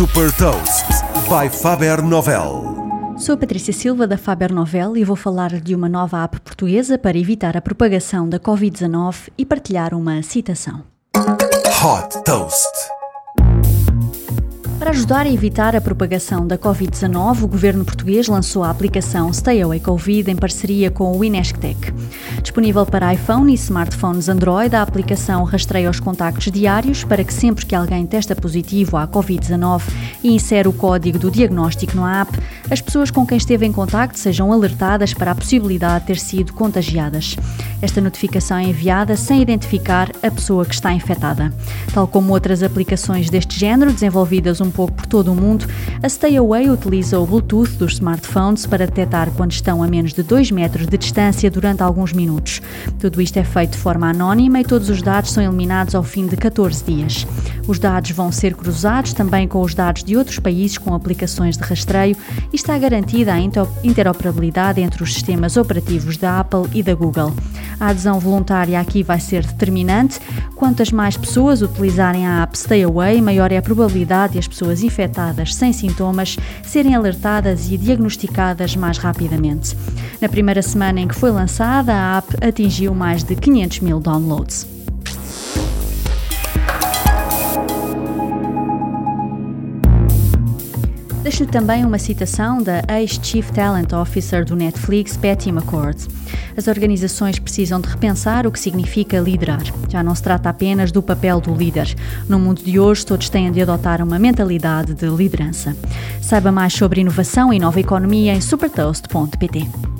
Super Toast by Faber Novel. Sou a Patrícia Silva da Faber Novel e vou falar de uma nova app portuguesa para evitar a propagação da Covid-19 e partilhar uma citação. Hot Toast. Para ajudar a evitar a propagação da Covid-19, o governo português lançou a aplicação Stay Away Covid em parceria com o Inesctec. Disponível para iPhone e smartphones Android, a aplicação rastreia os contactos diários para que sempre que alguém testa positivo à Covid-19 e insere o código do diagnóstico no app, as pessoas com quem esteve em contacto sejam alertadas para a possibilidade de ter sido contagiadas. Esta notificação é enviada sem identificar a pessoa que está infectada. Tal como outras aplicações deste género, desenvolvidas um pouco por todo o mundo, a Stay Away utiliza o Bluetooth dos smartphones para detectar quando estão a menos de 2 metros de distância durante alguns minutos. Tudo isto é feito de forma anónima e todos os dados são eliminados ao fim de 14 dias. Os dados vão ser cruzados também com os dados de outros países com aplicações de rastreio e está garantida a interoperabilidade entre os sistemas operativos da Apple e da Google. A adesão voluntária aqui vai ser determinante. Quantas mais pessoas utilizarem a app Stay Away, maior é a probabilidade de as pessoas infectadas sem sintomas serem alertadas e diagnosticadas mais rapidamente. Na primeira semana em que foi lançada, a app atingiu mais de 500 mil downloads. Também uma citação da ex-Chief Talent Officer do Netflix, Patty McCord. As organizações precisam de repensar o que significa liderar. Já não se trata apenas do papel do líder. No mundo de hoje, todos têm de adotar uma mentalidade de liderança. Saiba mais sobre inovação e nova economia em supertoast.pt.